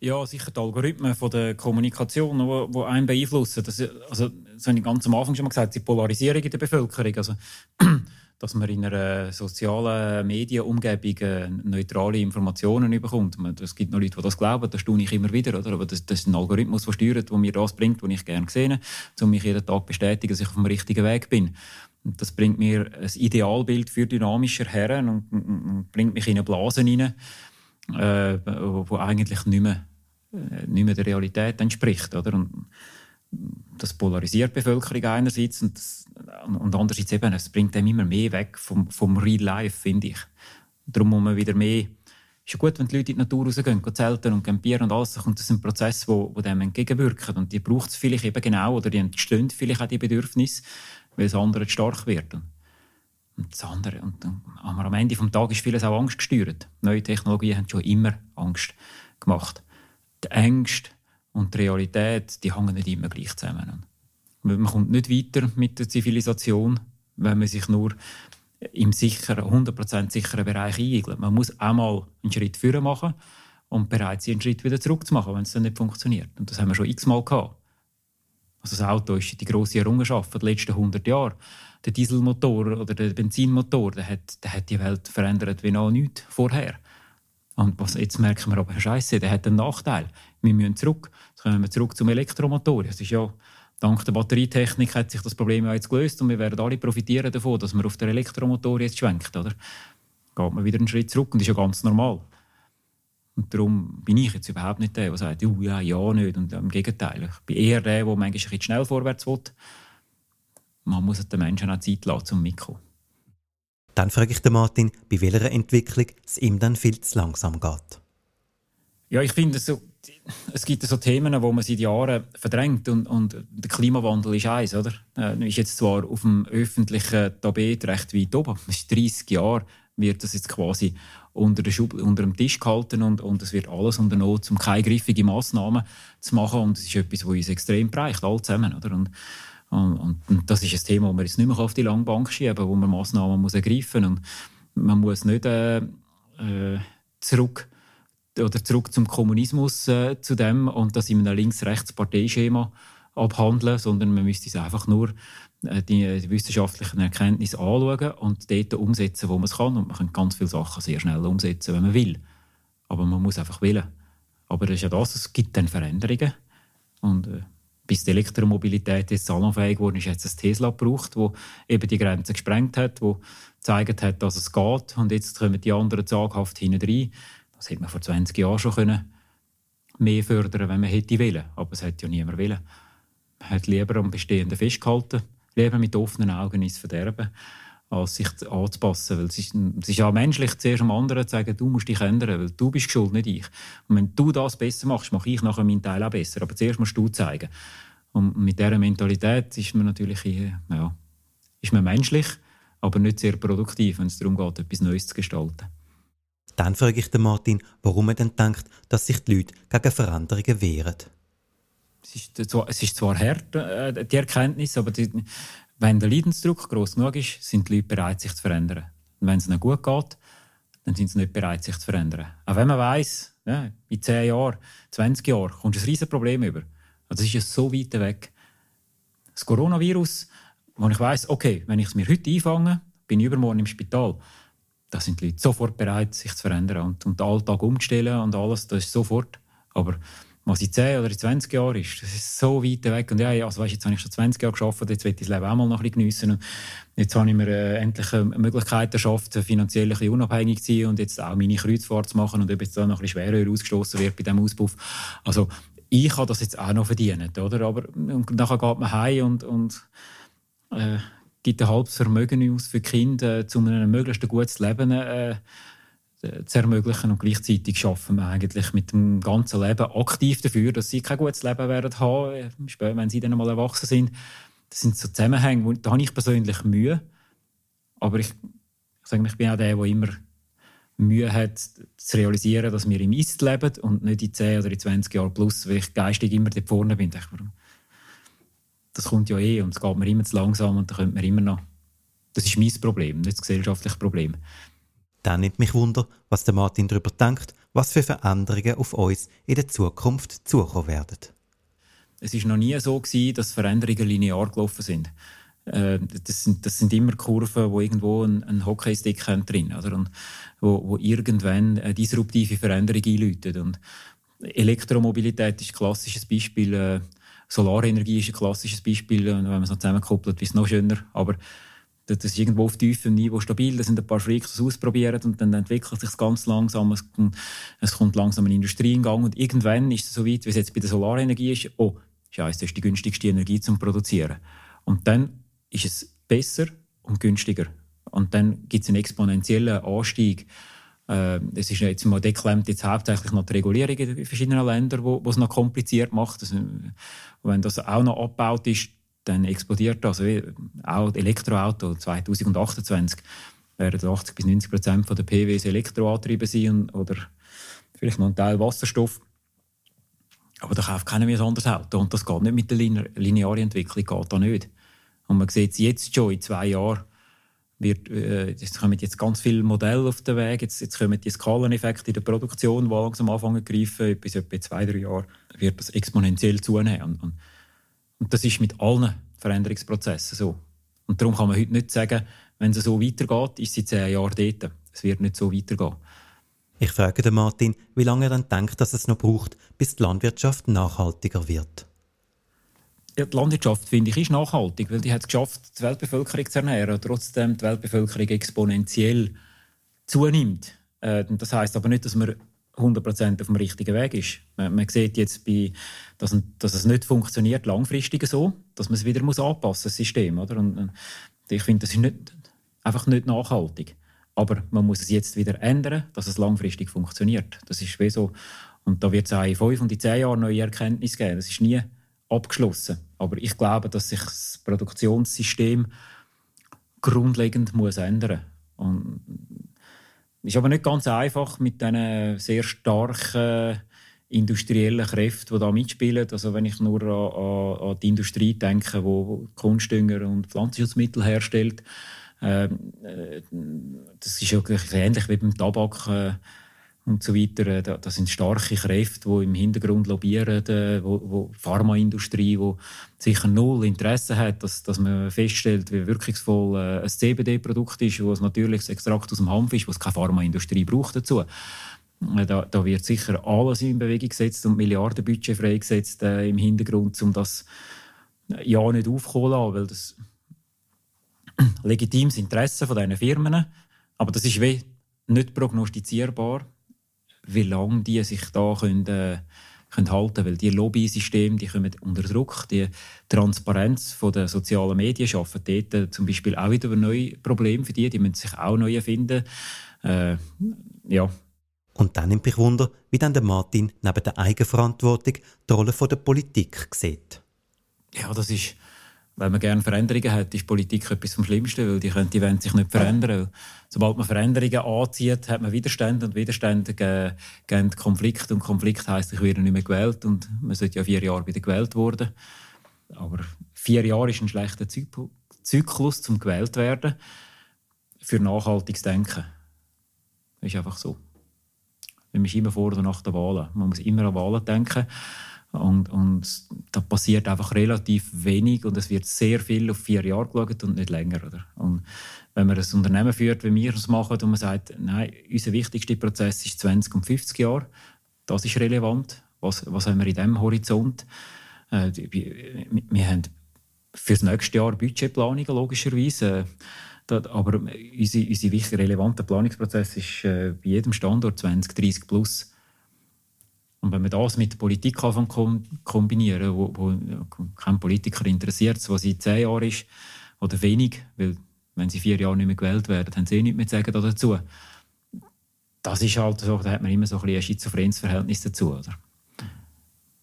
Ja, sicher die Algorithmen von der Kommunikation, die, die einen beeinflussen. Das, also, das habe ich ganz am Anfang schon mal gesagt, die Polarisierung in der Bevölkerung. Also, dass man in einer sozialen Medienumgebung äh, neutrale Informationen bekommt. Es gibt noch Leute, die das glauben, das tue ich immer wieder. Oder? Aber das, das ist ein Algorithmus, der steuert, der mir das bringt, was ich gerne sehe, um mich jeden Tag zu bestätigen, dass ich auf dem richtigen Weg bin. Das bringt mir ein Idealbild für dynamischer Herren und, und, und bringt mich in eine Blase hinein, äh, wo eigentlich nicht mehr, äh, nicht mehr der Realität entspricht. Oder? Und, das polarisiert die Bevölkerung einerseits und, das, und andererseits eben, es bringt dem immer mehr weg vom, vom Real Life, finde ich. Darum muss man wieder mehr ist ja gut, wenn die Leute in die Natur rausgehen, gehen zelten und campieren und alles, und das sind Prozesse, wo, wo dem entgegenwirken. Und die braucht es vielleicht eben genau, oder die entstehen vielleicht auch die Bedürfnisse, weil das andere stark wird. Und das andere, und, und am Ende des Tages ist vieles auch Angst gesteuert. Neue Technologien haben schon immer Angst gemacht. Die Ängste und die Realität, die hängen nicht immer gleich zusammen. Man kommt nicht weiter mit der Zivilisation, wenn man sich nur im sicheren, 100% sicheren Bereich einigelt. Man muss einmal einen Schritt vorher machen und bereit sein, einen Schritt wieder zurück zu machen, wenn es dann nicht funktioniert. Und das haben wir schon x-mal gehabt. Also das Auto ist die grosse Errungenschaft der letzten 100 Jahre. Der Dieselmotor oder der Benzinmotor, der hat, der hat die Welt verändert wie noch nichts vorher. Und was, jetzt merken wir aber, Scheiße, der hat einen Nachteil. Wir müssen zurück. Jetzt kommen wir zurück zum Elektromotor. Es ist ja, dank der Batterietechnik hat sich das Problem jetzt gelöst und wir werden alle profitieren davon, dass man auf den Elektromotor jetzt schwenkt. Oder? Geht man wieder einen Schritt zurück und das ist ja ganz normal. Und darum bin ich jetzt überhaupt nicht der, der sagt, uh, ja, ja, nicht. Und im Gegenteil. Ich bin eher der, der manchmal ein bisschen schnell vorwärts will. Man muss den Menschen auch Zeit lassen, um mitzukommen. Dann frage ich den Martin, bei welcher Entwicklung es ihm dann viel zu langsam geht. Ja, ich finde, so, es gibt so Themen, wo man seit Jahren verdrängt und, und der Klimawandel ist eins, oder? Äh, ist jetzt zwar auf dem öffentlichen Tapet recht weit oben, es ist 30 Jahre wird das jetzt quasi unter, Schub, unter dem Tisch gehalten und, und es wird alles unternommen, um keine griffige Massnahmen zu machen und es ist etwas, was uns extrem bereicht, alle zusammen, oder? Und, und, und, das ist ein Thema, das man jetzt nicht mehr auf die lange Bank schieben wo man Massnahmen muss ergreifen muss. Und man muss nicht äh, äh, zurück, oder zurück zum Kommunismus äh, zu dem und das in einem links-rechts-Parteischema abhandeln, sondern man müsste es einfach nur äh, die, wissenschaftlichen Erkenntnisse anschauen und dort umsetzen, wo man es kann. Und man kann ganz viele Sachen sehr schnell umsetzen, wenn man will. Aber man muss einfach willen. Aber das ist ja das, es gibt dann Veränderungen. Und äh, bis die Elektromobilität jetzt salonfähig wurde, ist jetzt ein Tesla gebraucht, wo eben die Grenzen gesprengt hat, wo gezeigt hat, dass es geht. Und jetzt kommen die anderen zaghaft hinein. Das hätte man vor 20 Jahren schon können mehr fördern wenn man hätte wollen. Aber es hätte ja niemand wollen. Man hat lieber am Bestehenden festgehalten, lieber mit offenen Augen ins Verderben, als sich anzupassen. Weil es ist, es ist auch menschlich, zuerst am anderen zu sagen, du musst dich ändern, weil du bist schuld, nicht ich. Und wenn du das besser machst, mache ich nachher meinen Teil auch besser. Aber zuerst musst du zeigen. Und mit dieser Mentalität ist man natürlich ja, ist man menschlich, aber nicht sehr produktiv, wenn es darum geht, etwas Neues zu gestalten. Dann frage ich den Martin, warum er denn denkt, dass sich die Leute gegen Veränderungen wehren. Es ist zwar, es ist zwar hart, äh, die Erkenntnis, aber die, wenn der Leidensdruck groß genug ist, sind die Leute bereit, sich zu verändern. Und wenn es ihnen gut geht, dann sind sie nicht bereit, sich zu verändern. Auch wenn man weiss, ja, in 10 Jahren, 20 Jahren kommt ein riesiges Problem über. Das ist ja so weit weg. Das Coronavirus, wo ich weiss, okay, wenn ich es mir heute einfange, bin ich übermorgen im Spital. Da sind die Leute sofort bereit, sich zu verändern und, und den Alltag umzustellen und alles, das ist sofort. Aber was in 10 oder in 20 Jahren ist. Das ist so weit weg. Und ja, also weißt, jetzt habe ich schon 20 Jahre geschafft, jetzt will ich das Leben auch mal noch ein bisschen geniessen. Und jetzt habe ich mir äh, endlich eine Möglichkeit geschafft, finanziell ein bisschen unabhängig zu sein und jetzt auch meine Kreuzfahrt zu machen und ob jetzt da noch ein bisschen schwerer ausgestoßen wird bei diesem Auspuff. Also ich kann das jetzt auch noch verdienen, oder? Aber und nachher geht man heim und, und äh, gibt ein halbes Vermögen aus für Kinder, äh, um ein möglichst gutes Leben äh, zu ermöglichen und gleichzeitig schaffen wir eigentlich mit dem ganzen Leben aktiv dafür, dass sie kein gutes Leben werden haben, äh, wenn sie dann mal erwachsen sind. Das sind so Zusammenhänge, da habe ich persönlich Mühe. Aber ich, ich sage, ich bin auch der, der immer Mühe hat, zu realisieren, dass wir im Ist leben und nicht in 10 oder in 20 Jahren plus, weil ich geistig immer dort vorne bin. Das kommt ja eh und es geht mir immer zu langsam und da könnte man immer noch. Das ist mein Problem, nicht das gesellschaftliche Problem. Dann nimmt mich Wunder, was der Martin darüber denkt, was für Veränderungen auf uns in der Zukunft zukommen werden. Es ist noch nie so gewesen, dass Veränderungen linear gelaufen sind. Äh, das sind, das sind immer Kurven, wo irgendwo ein, ein Hockeystick drin oder? Und wo, wo irgendwann eine disruptive Veränderung einläutet. Und Elektromobilität ist ein klassisches Beispiel. Äh, Solarenergie ist ein klassisches Beispiel. Wenn man es noch zusammenkoppelt, ist es noch schöner. Aber das ist irgendwo auf tiefem Niveau stabil. Da sind ein paar Freaks, die es ausprobieren und dann entwickelt sich ganz langsam. Es, es, kommt langsam eine Industrie in Gang und irgendwann ist es so weit, wie es jetzt bei der Solarenergie ist. Oh, scheiße, das ist die günstigste Energie zum Produzieren. Und dann ist es besser und günstiger. Und dann gibt es einen exponentiellen Anstieg. Äh, es ist jetzt mal deklemmt jetzt hauptsächlich noch die Regulierung in verschiedenen Ländern, wo es noch kompliziert macht. Also, wenn das auch noch abgebaut ist, dann explodiert das. Auch Elektroauto 2028 werden 80 bis 90 Prozent der PWs elektroantrieben sein oder vielleicht noch ein Teil Wasserstoff. Aber da kauft keiner mehr ein anderes Auto. Und das geht nicht mit der linearen Entwicklung, geht da nicht. Und man sieht es jetzt schon, in zwei Jahren wird, äh, es kommen jetzt ganz viele Modelle auf den Weg, jetzt, jetzt kommen die Skaleneffekte in der Produktion, die langsam anfangen zu greifen, bis etwa zwei, drei Jahren wird das exponentiell zunehmen. Und, und Und das ist mit allen Veränderungsprozessen so. Und darum kann man heute nicht sagen, wenn es so weitergeht, ist sie zehn Jahre dort. Es wird nicht so weitergehen. Ich frage den Martin, wie lange er dann denkt, dass es noch braucht, bis die Landwirtschaft nachhaltiger wird. Ja, die Landwirtschaft, finde ich, ist nachhaltig, weil die hat es geschafft, die Weltbevölkerung zu ernähren, trotzdem die Weltbevölkerung exponentiell zunimmt. Äh, das heißt aber nicht, dass man 100% auf dem richtigen Weg ist. Man, man sieht jetzt, bei, dass, dass, es nicht funktioniert langfristig so, dass man es wieder muss anpassen das System. Oder? Und, ich finde, das ist nicht, einfach nicht nachhaltig. Aber man muss es jetzt wieder ändern, dass es langfristig funktioniert. Das ist wie so. Und da wird es auch in fünf und in zehn Jahren neue Erkenntnisse geben. Das ist nie abgeschlossen. Aber ich glaube, dass sich das Produktionssystem grundlegend muss ändern muss. Es ist aber nicht ganz einfach mit diesen sehr starken industriellen Kräften, die da mitspielen. Also wenn ich nur an, an die Industrie denke, die Kunstdünger und Pflanzenschutzmittel herstellt, ähm, äh, das ist ja ähnlich wie beim Tabak. Äh, und so weiter. Das sind starke Kräfte, die im Hintergrund lobbyieren, wo, wo Pharmaindustrie, die sicher null Interesse hat, dass, dass man feststellt, wie wirkungsvoll äh, ein CBD-Produkt ist, wo es natürliches Extrakt aus dem Hanf ist, was keine Pharmaindustrie braucht dazu. Äh, da, da, wird sicher alles in Bewegung gesetzt und Milliardenbudget freigesetzt äh, im Hintergrund, um das äh, ja nicht aufzuholen, weil das legitimes Interesse von diesen Firmen, aber das ist nicht prognostizierbar wie lange die sich da können, äh, können halten weil die Lobbysysteme die kommen unter Druck. Die Transparenz der sozialen Medien schaffen dort äh, zum Beispiel auch wieder neue Probleme für die. Die müssen sich auch neu erfinden. Äh, ja. Und dann nimmt mich Wunder, wie dann der Martin neben der Eigenverantwortung die Rolle der Politik sieht. Ja, das ist weil man gerne Veränderungen hat, ist Politik etwas vom Schlimmsten, weil die, können, die wollen sich nicht verändern. Sobald man Veränderungen anzieht, hat man Widerstände und Widerstände geben Konflikt und Konflikt heisst, ich werde nicht mehr gewählt und man sollte ja vier Jahre wieder gewählt werden. Aber vier Jahre ist ein schlechter Zyklus zum gewählt werden für nachhaltiges Denken. Das ist einfach so. Man ist immer vor oder nach der Wahlen. Man muss immer an Wahlen denken. Und, und da passiert einfach relativ wenig und es wird sehr viel auf vier Jahre geschaut und nicht länger. Oder? Und wenn man ein Unternehmen führt, wie wir es machen, und man sagt, nein, unser wichtigster Prozess ist 20 und 50 Jahre, das ist relevant. Was, was haben wir in diesem Horizont? Äh, wir haben für das nächste Jahr Budgetplanungen, logischerweise. Aber unser, unser wichtig relevanter Planungsprozess ist äh, bei jedem Standort 20, 30 plus. Und wenn man das mit der Politik kombinieren wo, wo kein Politiker interessiert, was in zehn Jahren ist oder wenig, weil wenn sie vier Jahre nicht mehr gewählt werden, haben sie eh nichts mehr zu sagen dazu. Das ist halt so, da hat man immer so ein, ein schizophrenes Verhältnis dazu. Oder?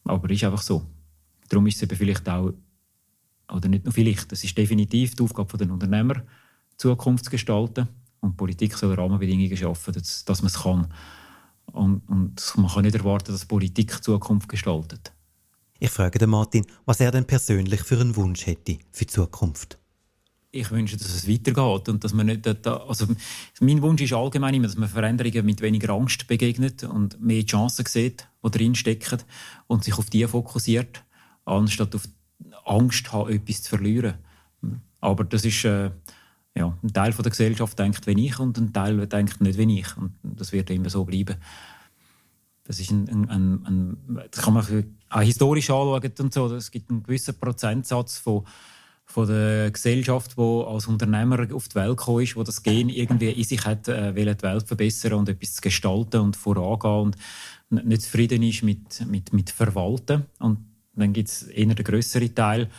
Aber ist einfach so. Darum ist es eben vielleicht auch, oder nicht nur vielleicht, es ist definitiv die Aufgabe der Unternehmer, Zukunft zu gestalten. Und Politik soll Rahmenbedingungen schaffen, dass, dass man es kann. Und, und man kann nicht erwarten, dass Politik Zukunft gestaltet. Ich frage den Martin, was er denn persönlich für einen Wunsch hätte für die Zukunft. Ich wünsche, dass es weitergeht und dass man nicht, also mein Wunsch ist allgemein immer, dass man Veränderungen mit weniger Angst begegnet und mehr Chancen sieht, die drin stecken und sich auf die fokussiert, anstatt auf Angst haben, etwas zu verlieren. Aber das ist äh, ja, ein Teil der Gesellschaft denkt wie ich und ein Teil denkt nicht wie ich. Und das wird immer so bleiben. Das ist ein, ein, ein, ein das kann man auch historisch anschauen und so. Es gibt einen gewissen Prozentsatz von, von der Gesellschaft, die als Unternehmer auf die Welt gekommen ist, wo das Gen irgendwie in sich hat, äh, will die Welt verbessern und etwas zu gestalten und vorangehen und nicht zufrieden ist mit, mit, mit Verwalten. Und dann gibt es eher den grösseren Teil,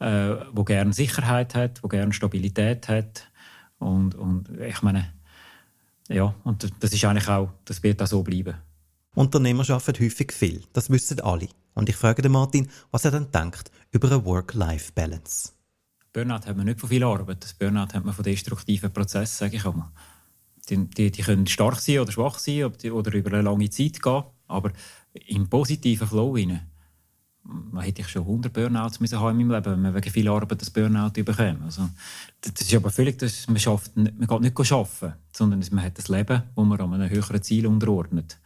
äh, wo gerne Sicherheit hat, wo gerne Stabilität hat und, und ich meine ja und das ist eigentlich auch das wird auch so bleiben. Unternehmer arbeiten häufig viel, das wissen alle. Und ich frage den Martin, was er dann denkt über eine Work-Life-Balance. Burnout hat man nicht von viel Arbeit. Das Burnout hat man von destruktiven Prozessen, sage ich einmal. Die, die, die, können stark sein oder schwach sein oder über eine lange Zeit gehen, aber im positiven Flow hinein man hätte ich schon 100 Burnouts müssen haben in meinem Leben, wenn man wegen viel Arbeit das Burnout bekommt. Also, das ist aber völlig, das, man, schafft, man geht nicht arbeiten, sondern man hat ein Leben, das man an einem höheren Ziel unterordnet.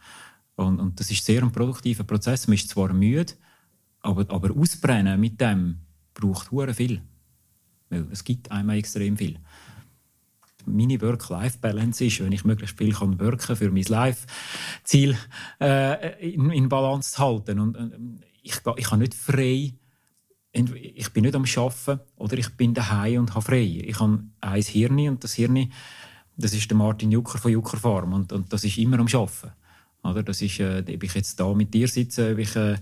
Und, und das ist sehr ein produktiver Prozess. Man ist zwar müde, aber, aber ausbrennen mit dem braucht hure viel. Weil es gibt einmal extrem viel. Meine Work-Life-Balance ist, wenn ich möglichst viel kann worken für mein Life-Ziel äh, in, in, Balance zu halten. Und äh, ich, ich habe nicht frei ich bin nicht am Arbeiten oder ich bin daheim und habe frei. Ich habe ein Hirn und das Hirn, das ist der Martin Jucker von Jucker Farm und, und das ist immer am Arbeiten. Oder? Das ist, äh, ob ich jetzt da mit dir sitze, ob ich äh,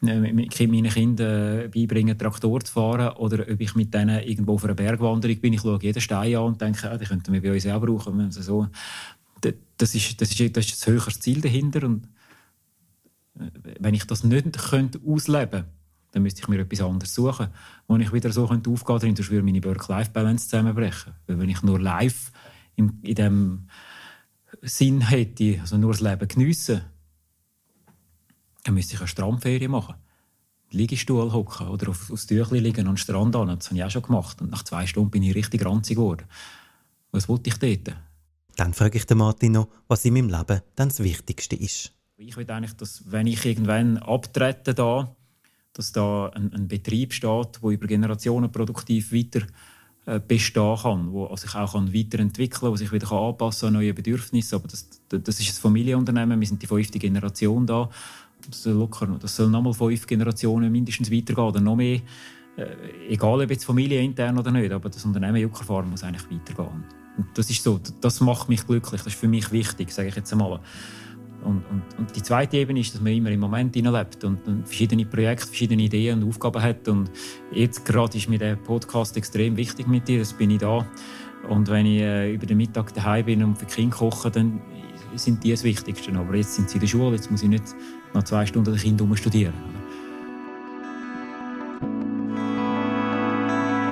meinen Kindern äh, beibringe, Traktor zu fahren oder ob ich mit denen irgendwo auf einer Bergwanderung bin. Ich schaue jeden Stein an und denke, ah, die könnten wir bei uns auch brauchen. Also so, das, ist, das, ist, das ist das höchste Ziel dahinter und wenn ich das nicht könnte ausleben könnte, dann müsste ich mir etwas anderes suchen, wo ich wieder so könnte aufgehen könnte, sonst würde meine Work-Life-Balance zusammenbrechen. Weil wenn ich nur live in, in dem Sinn hätte, also nur das Leben geniessen, dann müsste ich eine Strandferie machen. Liegestuhl hocken oder auf, aufs Tüchli liegen und Strand an. Das habe ich auch schon gemacht. Und nach zwei Stunden bin ich richtig ranzig geworden. Was wollte ich dort? Dann frage ich den Martin noch, was in meinem Leben dann das Wichtigste ist. Ich will eigentlich, dass, wenn ich irgendwann abtrete da, dass da ein, ein Betrieb steht, der über Generationen produktiv weiter äh, bestehen kann, wo sich auch kann weiterentwickeln kann, wo sich wieder kann anpassen an neue Bedürfnisse. Aber das, das ist ein Familienunternehmen, wir sind die fünfte Generation da. Das soll, locker, das soll nochmal fünf Generationen mindestens weitergehen oder noch mehr. Äh, egal ob jetzt familienintern oder nicht, aber das Unternehmen Juckerfarm muss eigentlich weitergehen. Und das ist so, das macht mich glücklich, das ist für mich wichtig, sage ich jetzt einmal. Und, und, und, die zweite Ebene ist, dass man immer im Moment lebt und, und, verschiedene Projekte, verschiedene Ideen und Aufgaben hat. Und jetzt gerade ist mir der Podcast extrem wichtig mit dir. Jetzt bin ich da. Und wenn ich äh, über den Mittag daheim bin und für Kinder koche, dann sind die das Wichtigste. Aber jetzt sind sie in der Schule, jetzt muss ich nicht nach zwei Stunden den Kindern studieren.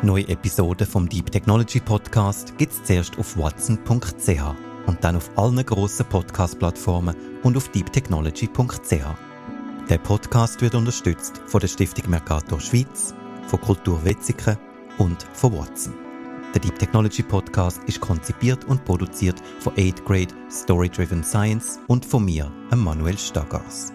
Neue Episoden vom Deep Technology Podcast gibt es zuerst auf watson.ch und dann auf allen grossen Podcast-Plattformen und auf deeptechnology.ch. Der Podcast wird unterstützt von der Stiftung Mercator Schweiz, von Kultur Wetzikon und von Watson. Der Deep Technology Podcast ist konzipiert und produziert von 8 Grade Story Driven Science und von mir, Manuel Staggers.